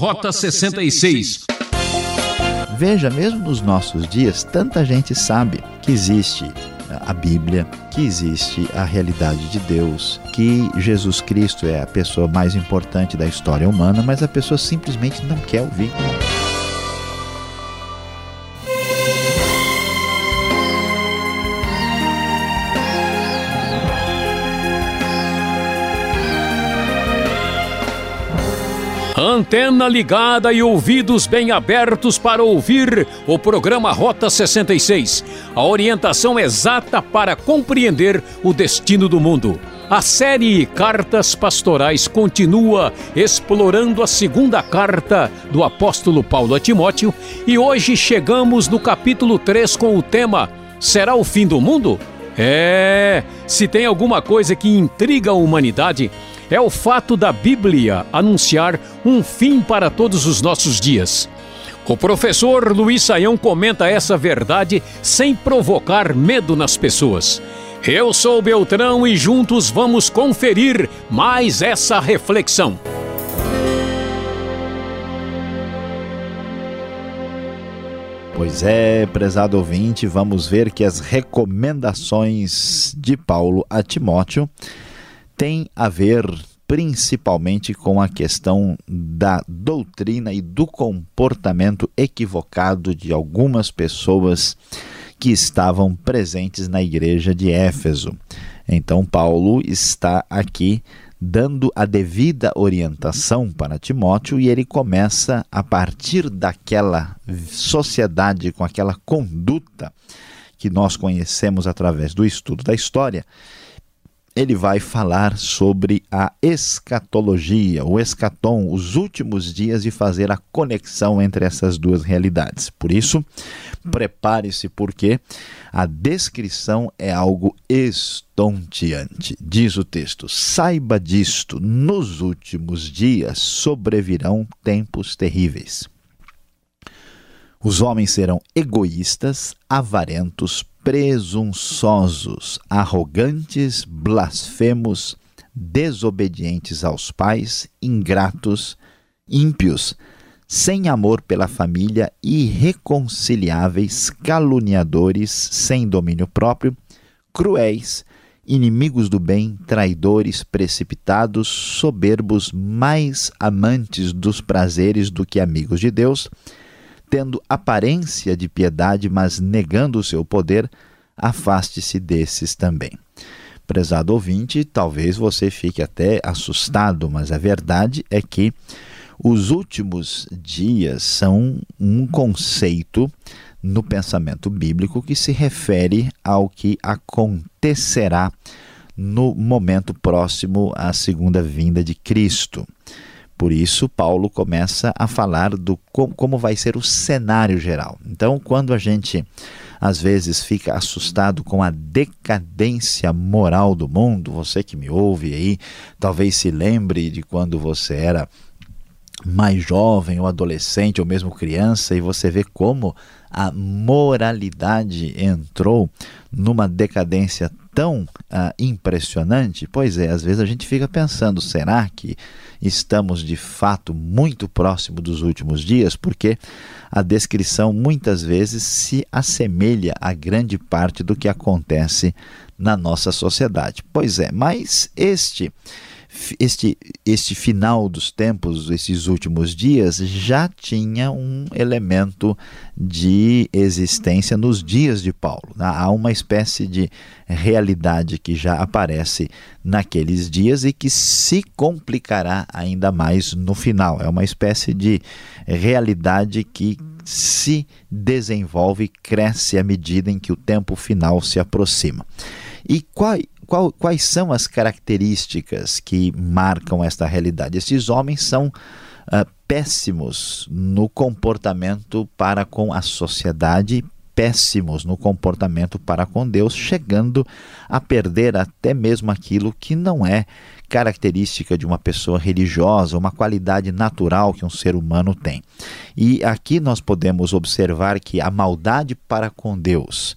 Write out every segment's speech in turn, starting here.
Rota 66. Veja, mesmo nos nossos dias, tanta gente sabe que existe a Bíblia, que existe a realidade de Deus, que Jesus Cristo é a pessoa mais importante da história humana, mas a pessoa simplesmente não quer ouvir. Antena ligada e ouvidos bem abertos para ouvir o programa Rota 66. A orientação exata para compreender o destino do mundo. A série Cartas Pastorais continua explorando a segunda carta do apóstolo Paulo a Timóteo e hoje chegamos no capítulo 3 com o tema Será o fim do mundo? É, se tem alguma coisa que intriga a humanidade, é o fato da Bíblia anunciar um fim para todos os nossos dias. O professor Luiz Saião comenta essa verdade sem provocar medo nas pessoas. Eu sou Beltrão e juntos vamos conferir mais essa reflexão. Pois é, prezado ouvinte, vamos ver que as recomendações de Paulo a Timóteo tem a ver principalmente com a questão da doutrina e do comportamento equivocado de algumas pessoas que estavam presentes na igreja de Éfeso. Então, Paulo está aqui dando a devida orientação para Timóteo e ele começa a partir daquela sociedade com aquela conduta que nós conhecemos através do estudo da história ele vai falar sobre a escatologia, o escatom, os últimos dias e fazer a conexão entre essas duas realidades. Por isso, prepare-se porque a descrição é algo estonteante. Diz o texto: Saiba disto, nos últimos dias sobrevirão tempos terríveis. Os homens serão egoístas, avarentos, presunçosos, arrogantes, blasfemos, desobedientes aos pais, ingratos, ímpios, sem amor pela família, irreconciliáveis, caluniadores, sem domínio próprio, cruéis, inimigos do bem, traidores, precipitados, soberbos, mais amantes dos prazeres do que amigos de Deus tendo aparência de piedade, mas negando o seu poder, afaste-se desses também. Prezado ouvinte, talvez você fique até assustado, mas a verdade é que os últimos dias são um conceito no pensamento bíblico que se refere ao que acontecerá no momento próximo à segunda vinda de Cristo. Por isso, Paulo começa a falar do como vai ser o cenário geral. Então, quando a gente às vezes fica assustado com a decadência moral do mundo, você que me ouve aí, talvez se lembre de quando você era mais jovem ou adolescente ou mesmo criança e você vê como a moralidade entrou numa decadência tão uh, impressionante? Pois é, às vezes a gente fica pensando, será que estamos de fato muito próximo dos últimos dias? Porque a descrição muitas vezes se assemelha a grande parte do que acontece na nossa sociedade. Pois é, mas este este, este final dos tempos, esses últimos dias, já tinha um elemento de existência nos dias de Paulo. Né? Há uma espécie de realidade que já aparece naqueles dias e que se complicará ainda mais no final. É uma espécie de realidade que se desenvolve e cresce à medida em que o tempo final se aproxima. E qual, qual, quais são as características que marcam esta realidade? Esses homens são uh, péssimos no comportamento para com a sociedade, péssimos no comportamento para com Deus, chegando a perder até mesmo aquilo que não é característica de uma pessoa religiosa, uma qualidade natural que um ser humano tem. E aqui nós podemos observar que a maldade para com Deus,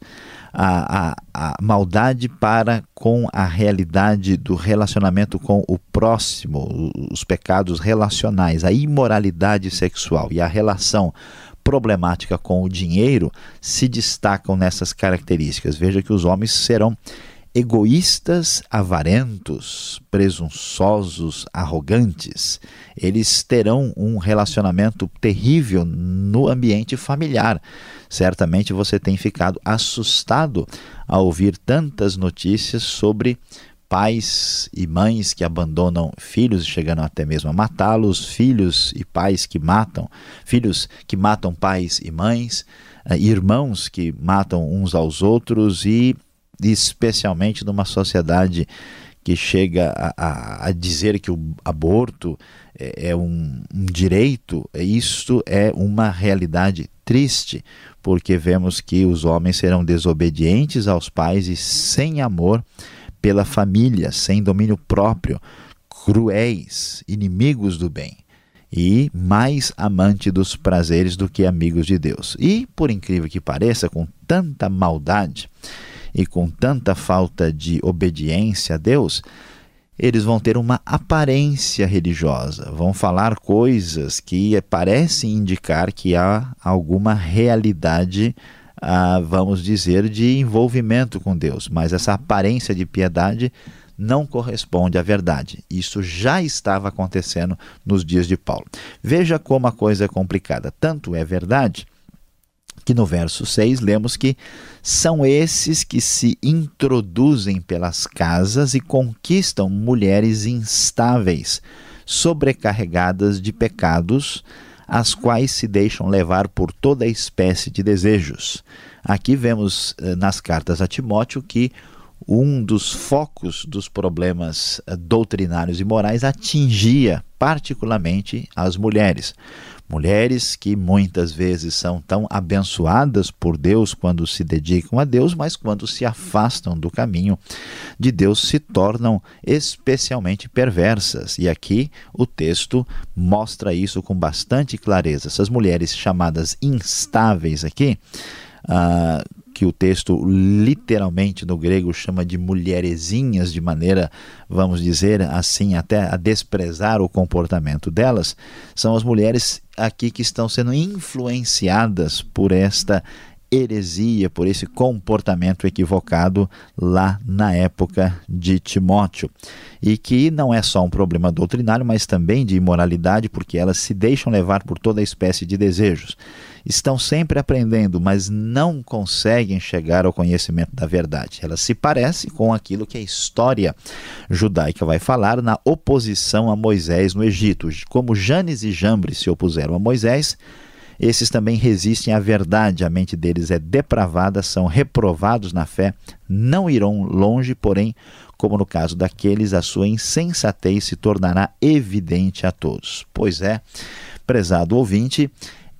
a, a, a maldade para com a realidade do relacionamento com o próximo, os pecados relacionais, a imoralidade sexual e a relação problemática com o dinheiro se destacam nessas características. Veja que os homens serão egoístas, avarentos, presunçosos, arrogantes. Eles terão um relacionamento terrível no ambiente familiar. Certamente você tem ficado assustado ao ouvir tantas notícias sobre pais e mães que abandonam filhos, chegando até mesmo a matá-los, filhos e pais que matam, filhos que matam pais e mães, eh, irmãos que matam uns aos outros e especialmente numa sociedade que chega a, a, a dizer que o aborto é, é um, um direito, isso é uma realidade triste, porque vemos que os homens serão desobedientes aos pais e sem amor pela família, sem domínio próprio, cruéis, inimigos do bem e mais amante dos prazeres do que amigos de Deus. E, por incrível que pareça, com tanta maldade e com tanta falta de obediência a Deus, eles vão ter uma aparência religiosa, vão falar coisas que parecem indicar que há alguma realidade ah, vamos dizer, de envolvimento com Deus, mas essa aparência de piedade não corresponde à verdade. Isso já estava acontecendo nos dias de Paulo. Veja como a coisa é complicada. Tanto é verdade que no verso 6 lemos que são esses que se introduzem pelas casas e conquistam mulheres instáveis, sobrecarregadas de pecados as quais se deixam levar por toda espécie de desejos. Aqui vemos eh, nas cartas a Timóteo que um dos focos dos problemas eh, doutrinários e morais atingia particularmente as mulheres. Mulheres que muitas vezes são tão abençoadas por Deus quando se dedicam a Deus, mas quando se afastam do caminho de Deus se tornam especialmente perversas. E aqui o texto mostra isso com bastante clareza. Essas mulheres chamadas instáveis aqui. Uh, que o texto literalmente no grego chama de mulherezinhas, de maneira, vamos dizer assim, até a desprezar o comportamento delas, são as mulheres aqui que estão sendo influenciadas por esta heresia, por esse comportamento equivocado lá na época de Timóteo. E que não é só um problema doutrinário, mas também de imoralidade, porque elas se deixam levar por toda espécie de desejos estão sempre aprendendo, mas não conseguem chegar ao conhecimento da verdade. Elas se parecem com aquilo que a história judaica vai falar na oposição a Moisés no Egito. Como Janes e Jambres se opuseram a Moisés, esses também resistem à verdade, a mente deles é depravada, são reprovados na fé, não irão longe, porém, como no caso daqueles, a sua insensatez se tornará evidente a todos. Pois é, prezado ouvinte,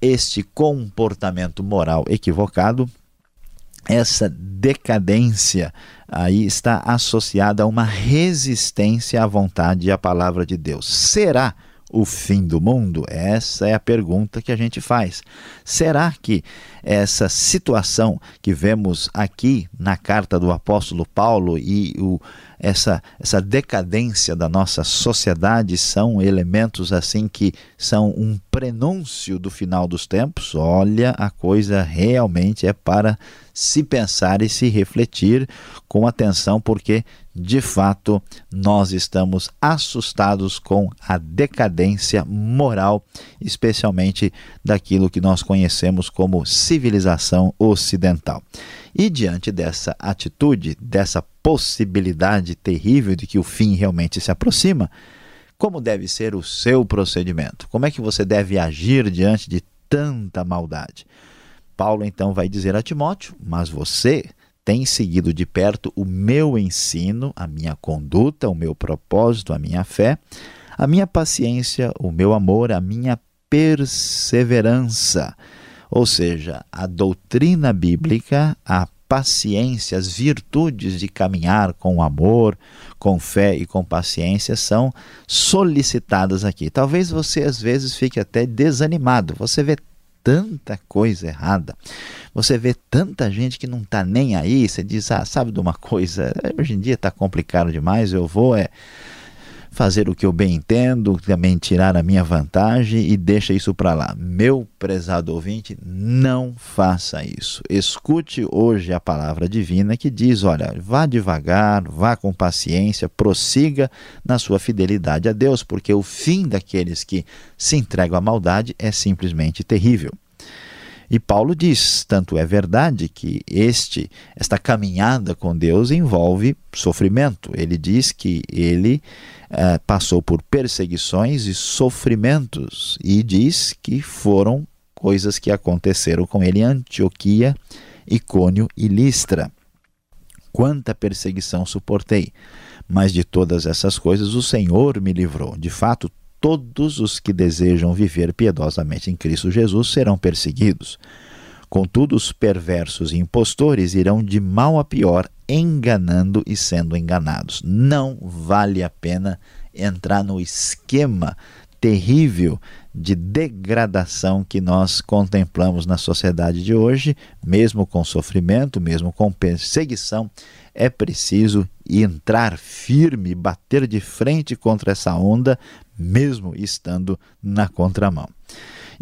este comportamento moral equivocado, essa decadência aí está associada a uma resistência à vontade e à palavra de Deus. Será o fim do mundo? Essa é a pergunta que a gente faz. Será que essa situação que vemos aqui na carta do apóstolo Paulo e o, essa, essa decadência da nossa sociedade são elementos assim que são um prenúncio do final dos tempos? Olha, a coisa realmente é para se pensar e se refletir com atenção, porque de fato nós estamos assustados com a decadência moral, especialmente daquilo que nós conhecemos como civilização ocidental. E diante dessa atitude, dessa possibilidade terrível de que o fim realmente se aproxima, como deve ser o seu procedimento? Como é que você deve agir diante de tanta maldade? Paulo então vai dizer a Timóteo: Mas você tem seguido de perto o meu ensino, a minha conduta, o meu propósito, a minha fé, a minha paciência, o meu amor, a minha perseverança. Ou seja, a doutrina bíblica, a paciência, as virtudes de caminhar com amor, com fé e com paciência são solicitadas aqui. Talvez você às vezes fique até desanimado. Você vê tanta coisa errada. Você vê tanta gente que não está nem aí. Você diz, ah, sabe de uma coisa? Hoje em dia está complicado demais. Eu vou é fazer o que eu bem entendo, também tirar a minha vantagem e deixa isso para lá. Meu prezado ouvinte, não faça isso. Escute hoje a palavra divina que diz: olha, vá devagar, vá com paciência, prossiga na sua fidelidade a Deus, porque o fim daqueles que se entregam à maldade é simplesmente terrível. E Paulo diz, tanto é verdade que este esta caminhada com Deus envolve sofrimento. Ele diz que ele eh, passou por perseguições e sofrimentos e diz que foram coisas que aconteceram com ele em Antioquia, Icônio e Listra. Quanta perseguição suportei, mas de todas essas coisas o Senhor me livrou. De fato, todos os que desejam viver piedosamente em Cristo Jesus serão perseguidos. Contudo, os perversos e impostores irão de mal a pior, enganando e sendo enganados. Não vale a pena entrar no esquema terrível de degradação que nós contemplamos na sociedade de hoje, mesmo com sofrimento, mesmo com perseguição, é preciso entrar firme, bater de frente contra essa onda, mesmo estando na contramão.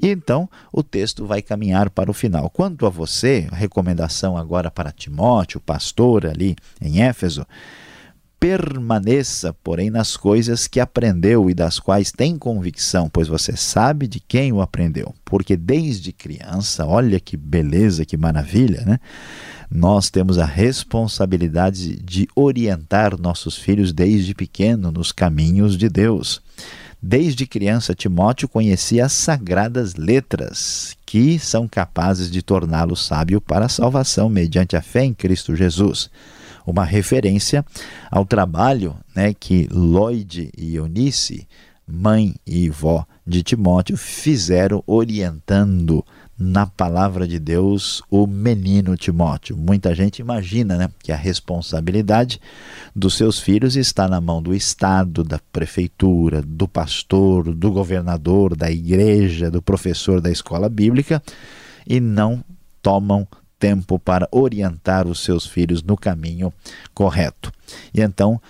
E então o texto vai caminhar para o final. Quanto a você, a recomendação agora para Timóteo, pastor ali em Éfeso, permaneça, porém, nas coisas que aprendeu e das quais tem convicção, pois você sabe de quem o aprendeu. Porque desde criança, olha que beleza, que maravilha, né? Nós temos a responsabilidade de orientar nossos filhos desde pequeno nos caminhos de Deus. Desde criança, Timóteo conhecia as sagradas letras, que são capazes de torná-lo sábio para a salvação mediante a fé em Cristo Jesus. Uma referência ao trabalho né, que Lloyd e Eunice, mãe e vó de Timóteo, fizeram orientando na palavra de Deus o menino Timóteo. Muita gente imagina né, que a responsabilidade dos seus filhos está na mão do Estado, da prefeitura, do pastor, do governador, da igreja, do professor da escola bíblica e não tomam tempo para orientar os seus filhos no caminho correto. E então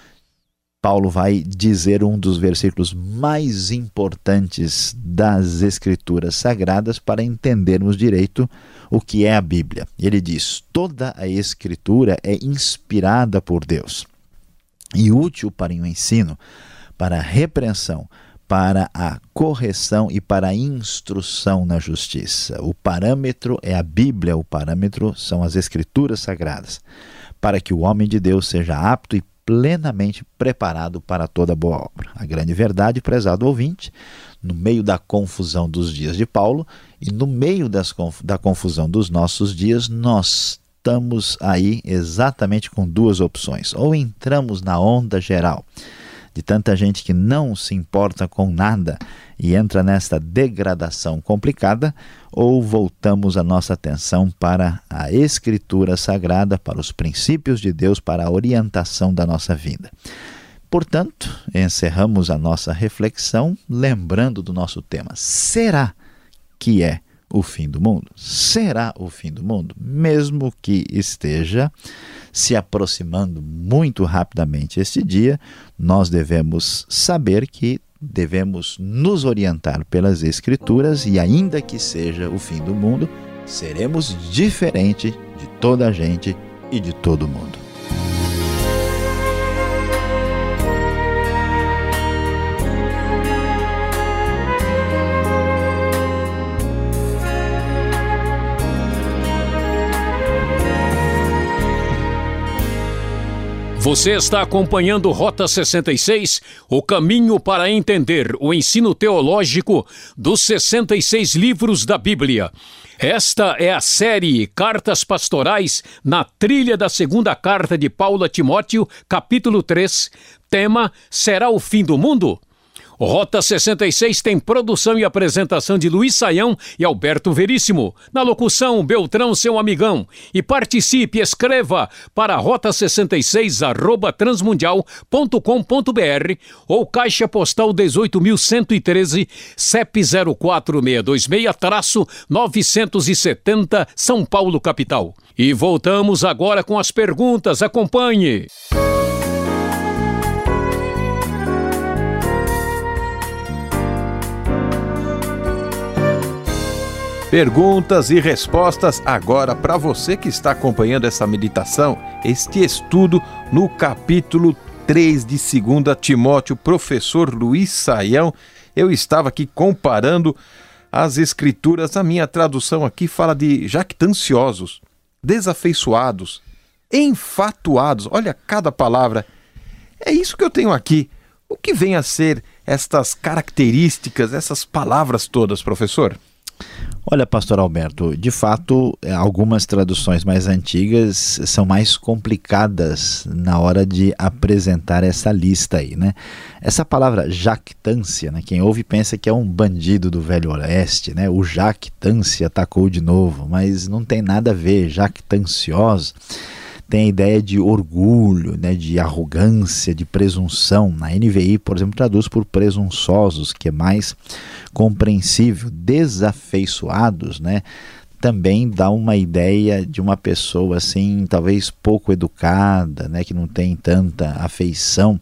Paulo vai dizer um dos versículos mais importantes das Escrituras Sagradas para entendermos direito o que é a Bíblia. Ele diz: toda a Escritura é inspirada por Deus e útil para o ensino, para a repreensão, para a correção e para a instrução na justiça. O parâmetro é a Bíblia, o parâmetro são as Escrituras Sagradas, para que o homem de Deus seja apto e plenamente preparado para toda boa obra. A grande verdade, prezado ouvinte, no meio da confusão dos dias de Paulo e no meio das, da confusão dos nossos dias, nós estamos aí exatamente com duas opções. Ou entramos na onda geral de tanta gente que não se importa com nada e entra nesta degradação complicada, ou voltamos a nossa atenção para a Escritura Sagrada, para os princípios de Deus, para a orientação da nossa vida. Portanto, encerramos a nossa reflexão lembrando do nosso tema: será que é o fim do mundo? Será o fim do mundo? Mesmo que esteja se aproximando muito rapidamente este dia, nós devemos saber que devemos nos orientar pelas Escrituras e, ainda que seja o fim do mundo, seremos diferente de toda a gente e de todo mundo. Você está acompanhando Rota 66, o caminho para entender o ensino teológico dos 66 livros da Bíblia. Esta é a série Cartas Pastorais na trilha da segunda carta de Paulo a Timóteo, capítulo 3. Tema: Será o fim do mundo? Rota 66 tem produção e apresentação de Luiz Saião e Alberto Veríssimo. Na locução, Beltrão, seu amigão. E participe, escreva para rota66 arroba transmundial.com.br ou caixa postal 18.113 CEP 04626-970 São Paulo, capital. E voltamos agora com as perguntas. Acompanhe. Perguntas e respostas agora para você que está acompanhando essa meditação, este estudo no capítulo 3 de 2 Timóteo, professor Luiz Saião. Eu estava aqui comparando as escrituras, a minha tradução aqui fala de jactanciosos, desafeiçoados, enfatuados. Olha cada palavra. É isso que eu tenho aqui. O que vem a ser estas características, essas palavras todas, professor? Olha, pastor Alberto, de fato, é, algumas traduções mais antigas são mais complicadas na hora de apresentar essa lista aí, né? Essa palavra jactância, né? Quem ouve pensa que é um bandido do Velho Oeste, né? O jactância atacou de novo, mas não tem nada a ver, jactancioso tem a ideia de orgulho, né, de arrogância, de presunção. Na NVI, por exemplo, traduz por presunçosos, que é mais compreensível. Desafeiçoados, né, também dá uma ideia de uma pessoa assim, talvez pouco educada, né, que não tem tanta afeição.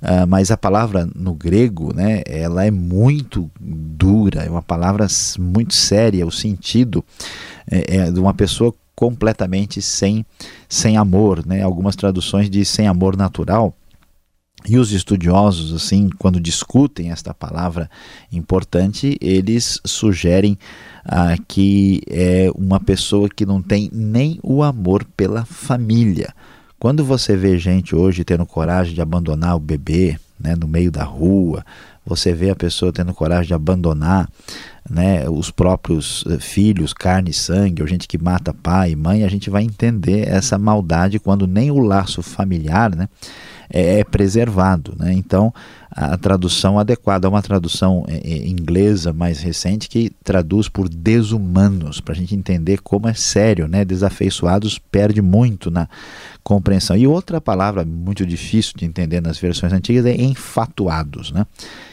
Uh, mas a palavra no grego, né, ela é muito dura, é uma palavra muito séria. O sentido é, é de uma pessoa completamente sem, sem amor. Né? Algumas traduções de sem amor natural. E os estudiosos, assim, quando discutem esta palavra importante, eles sugerem ah, que é uma pessoa que não tem nem o amor pela família. Quando você vê gente hoje tendo coragem de abandonar o bebê né, no meio da rua, você vê a pessoa tendo coragem de abandonar né, os próprios eh, filhos, carne e sangue, ou gente que mata pai e mãe, a gente vai entender essa maldade quando nem o laço familiar né, é, é preservado. Né? Então, a tradução adequada é uma tradução eh, eh, inglesa mais recente que traduz por desumanos, para a gente entender como é sério, né? Desafeiçoados perde muito na compreensão. E outra palavra muito difícil de entender nas versões antigas é enfatuados, né?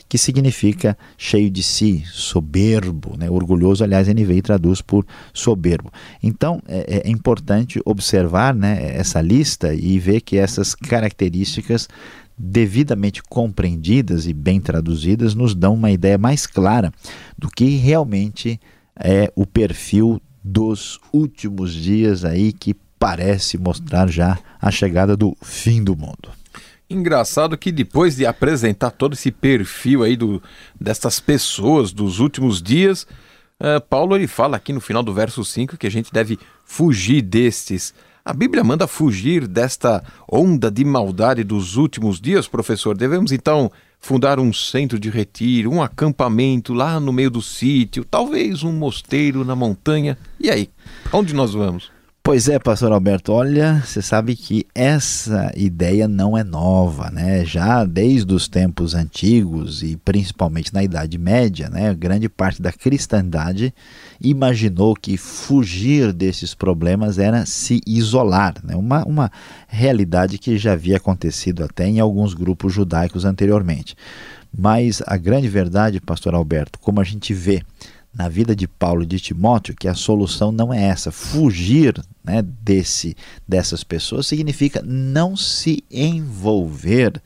Que significa cheio de si, soberbo, né? orgulhoso, aliás, NVI traduz por soberbo. Então, é, é importante observar né, essa lista e ver que essas características devidamente compreendidas e bem traduzidas nos dão uma ideia mais clara do que realmente é o perfil dos últimos dias aí que parece mostrar já a chegada do fim do mundo. Engraçado que depois de apresentar todo esse perfil aí do, dessas pessoas dos últimos dias, uh, Paulo ele fala aqui no final do verso 5 que a gente deve fugir destes. A Bíblia manda fugir desta onda de maldade dos últimos dias, professor. Devemos então fundar um centro de retiro, um acampamento lá no meio do sítio, talvez um mosteiro na montanha. E aí, onde nós vamos? Pois é, pastor Alberto, olha, você sabe que essa ideia não é nova, né? Já desde os tempos antigos e principalmente na Idade Média, né, grande parte da cristandade imaginou que fugir desses problemas era se isolar, né? uma, uma realidade que já havia acontecido até em alguns grupos judaicos anteriormente. Mas a grande verdade, pastor Alberto, como a gente vê na vida de Paulo e de Timóteo que a solução não é essa. Fugir né, desse, dessas pessoas significa não se envolver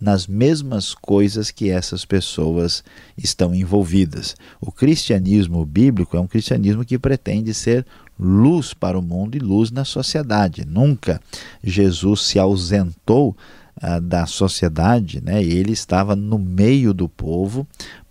nas mesmas coisas que essas pessoas estão envolvidas. O cristianismo bíblico é um cristianismo que pretende ser luz para o mundo e luz na sociedade. Nunca Jesus se ausentou ah, da sociedade, né? ele estava no meio do povo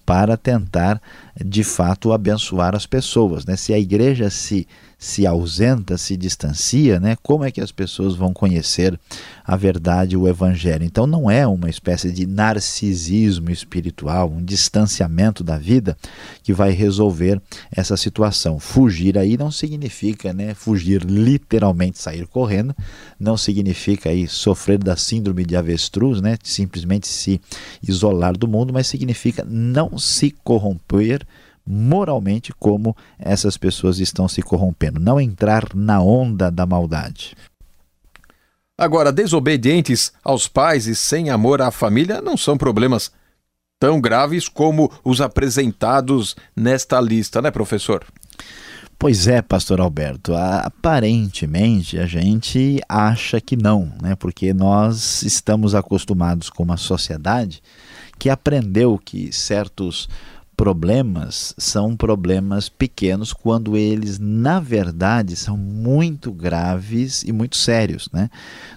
para tentar de fato abençoar as pessoas. Né? Se a igreja se, se ausenta, se distancia, né? como é que as pessoas vão conhecer a verdade, o evangelho. Então não é uma espécie de narcisismo espiritual, um distanciamento da vida que vai resolver essa situação. Fugir aí não significa, né, fugir literalmente sair correndo, não significa aí sofrer da síndrome de avestruz, né, simplesmente se isolar do mundo, mas significa não se corromper moralmente como essas pessoas estão se corrompendo, não entrar na onda da maldade. Agora, desobedientes aos pais e sem amor à família não são problemas tão graves como os apresentados nesta lista, né, professor? Pois é, pastor Alberto. Aparentemente a gente acha que não, né? Porque nós estamos acostumados com uma sociedade que aprendeu que certos problemas são problemas pequenos quando eles, na verdade, são muito graves e muito sérios. Né?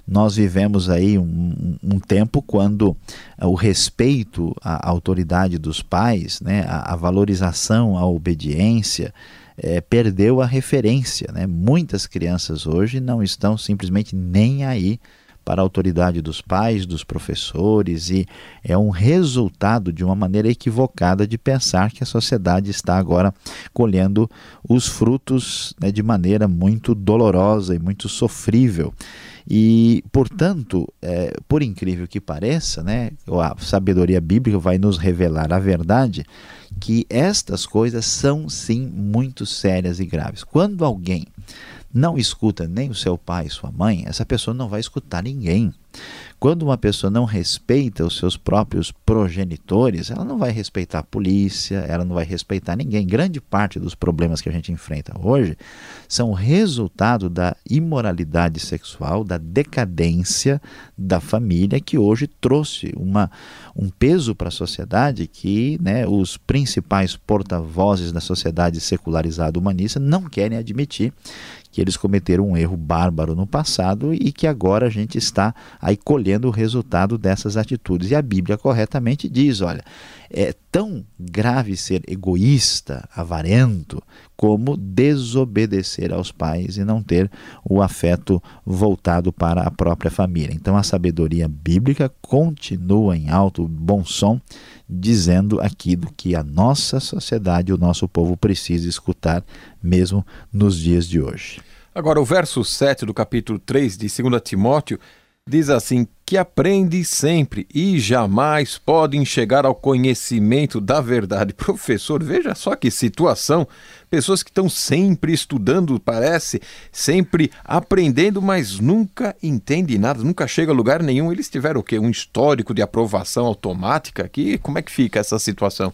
Nós vivemos aí um, um tempo quando o respeito à autoridade dos pais, né, a, a valorização, a obediência, é, perdeu a referência. Né? Muitas crianças hoje não estão simplesmente nem aí para a autoridade dos pais, dos professores, e é um resultado de uma maneira equivocada de pensar que a sociedade está agora colhendo os frutos né, de maneira muito dolorosa e muito sofrível. E, portanto, é, por incrível que pareça, né, a sabedoria bíblica vai nos revelar a verdade que estas coisas são sim muito sérias e graves. Quando alguém não escuta nem o seu pai, sua mãe, essa pessoa não vai escutar ninguém. Quando uma pessoa não respeita os seus próprios progenitores, ela não vai respeitar a polícia, ela não vai respeitar ninguém. Grande parte dos problemas que a gente enfrenta hoje são resultado da imoralidade sexual, da decadência da família, que hoje trouxe uma, um peso para a sociedade que né, os principais porta-vozes da sociedade secularizada humanista não querem admitir que eles cometeram um erro bárbaro no passado e que agora a gente está aí colhendo o resultado dessas atitudes. E a Bíblia corretamente diz: olha, é tão grave ser egoísta, avarento, como desobedecer aos pais e não ter o afeto voltado para a própria família. Então a sabedoria bíblica continua em alto bom som, dizendo aquilo que a nossa sociedade, o nosso povo precisa escutar mesmo nos dias de hoje. Agora, o verso 7 do capítulo 3 de 2 Timóteo diz assim: que aprende sempre e jamais podem chegar ao conhecimento da verdade. Professor, veja só que situação. Pessoas que estão sempre estudando, parece, sempre aprendendo, mas nunca entendem nada, nunca chega a lugar nenhum. Eles tiveram o quê? Um histórico de aprovação automática aqui? Como é que fica essa situação?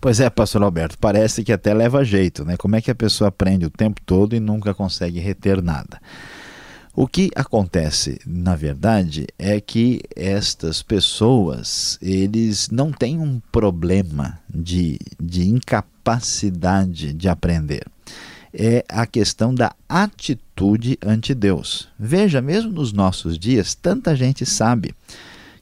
Pois é, pastor Alberto, parece que até leva jeito, né? Como é que a pessoa aprende o tempo todo e nunca consegue reter nada? O que acontece, na verdade, é que estas pessoas, eles não têm um problema de, de incapacidade de aprender. É a questão da atitude ante Deus. Veja, mesmo nos nossos dias, tanta gente sabe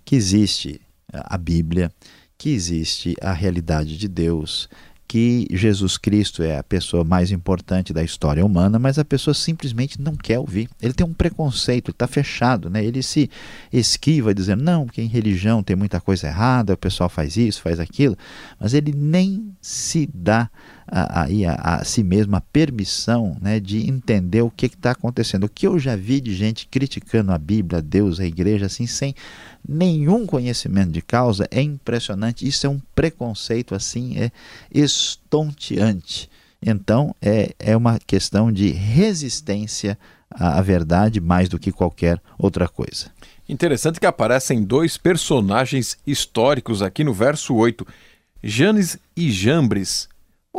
que existe a Bíblia, que existe a realidade de Deus, que Jesus Cristo é a pessoa mais importante da história humana, mas a pessoa simplesmente não quer ouvir. Ele tem um preconceito, está fechado, né? ele se esquiva dizendo, não, porque em religião tem muita coisa errada, o pessoal faz isso, faz aquilo, mas ele nem se dá a, a, a, si mesmo a permissão né, de entender o que está acontecendo. O que eu já vi de gente criticando a Bíblia, Deus, a igreja, assim, sem nenhum conhecimento de causa, é impressionante. Isso é um preconceito, assim, é estonteante. Então, é, é uma questão de resistência à verdade mais do que qualquer outra coisa. Interessante que aparecem dois personagens históricos aqui no verso 8, Janes e Jambres.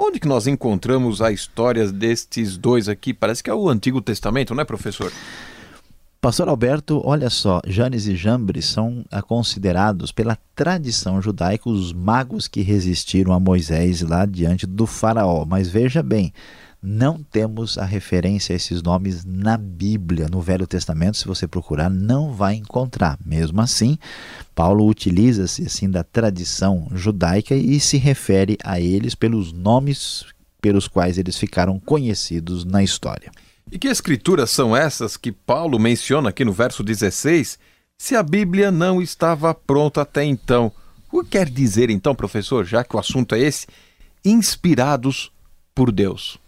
Onde que nós encontramos a história destes dois aqui? Parece que é o Antigo Testamento, não é, professor? Pastor Alberto, olha só, Janes e Jambres são ah, considerados pela tradição judaica os magos que resistiram a Moisés lá diante do faraó. Mas veja bem, não temos a referência a esses nomes na Bíblia, no Velho Testamento, se você procurar, não vai encontrar. Mesmo assim, Paulo utiliza-se assim da tradição judaica e se refere a eles pelos nomes pelos quais eles ficaram conhecidos na história. E que escrituras são essas que Paulo menciona aqui no verso 16, se a Bíblia não estava pronta até então? O que quer dizer então, professor, já que o assunto é esse, inspirados por Deus?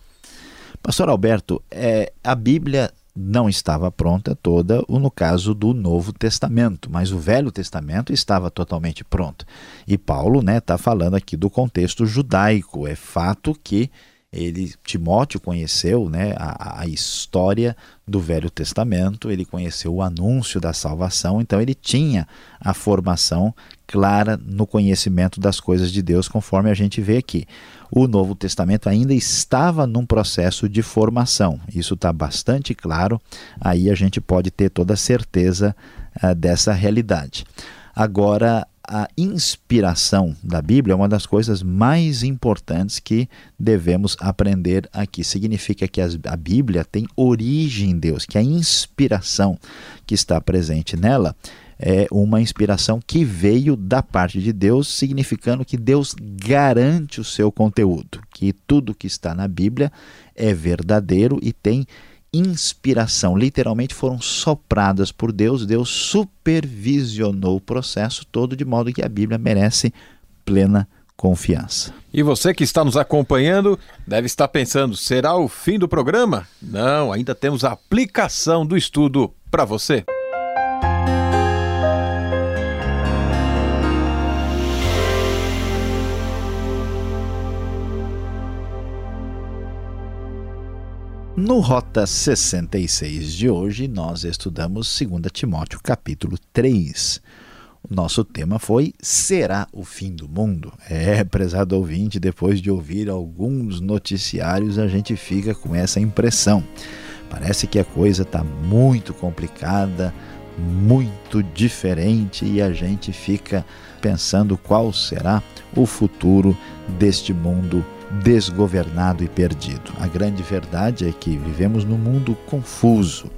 Pastor Alberto, é, a Bíblia não estava pronta toda no caso do Novo Testamento, mas o Velho Testamento estava totalmente pronto. E Paulo está né, tá falando aqui do contexto judaico. É fato que ele Timóteo conheceu né, a, a, história do Velho Testamento, ele conheceu o anúncio da salvação, então ele tinha a formação clara no conhecimento das coisas de Deus, conforme a gente vê aqui. O Novo Testamento ainda estava num processo de formação, isso está bastante claro, aí a gente pode ter toda a certeza uh, dessa realidade. Agora, a inspiração da Bíblia é uma das coisas mais importantes que devemos aprender aqui. Significa que a Bíblia tem origem em Deus, que a inspiração que está presente nela é uma inspiração que veio da parte de Deus, significando que Deus garante o seu conteúdo, que tudo que está na Bíblia é verdadeiro e tem inspiração, literalmente foram sopradas por Deus, Deus supervisionou o processo todo de modo que a Bíblia merece plena confiança. E você que está nos acompanhando deve estar pensando: será o fim do programa? Não, ainda temos a aplicação do estudo para você. No Rota 66 de hoje, nós estudamos 2 Timóteo capítulo 3. O nosso tema foi Será o fim do mundo? É, prezado ouvinte, depois de ouvir alguns noticiários, a gente fica com essa impressão. Parece que a coisa está muito complicada, muito diferente e a gente fica pensando qual será o futuro deste mundo desgovernado e perdido. A grande verdade é que vivemos num mundo confuso.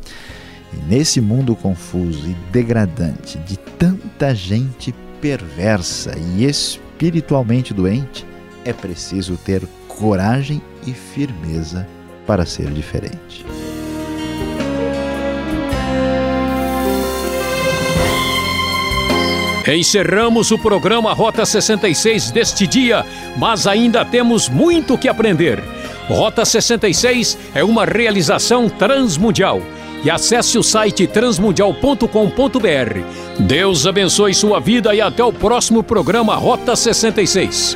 E nesse mundo confuso e degradante de tanta gente perversa e espiritualmente doente, é preciso ter coragem e firmeza para ser diferente. Encerramos o programa Rota 66 deste dia, mas ainda temos muito que aprender. Rota 66 é uma realização transmundial. E acesse o site transmundial.com.br. Deus abençoe sua vida e até o próximo programa Rota 66.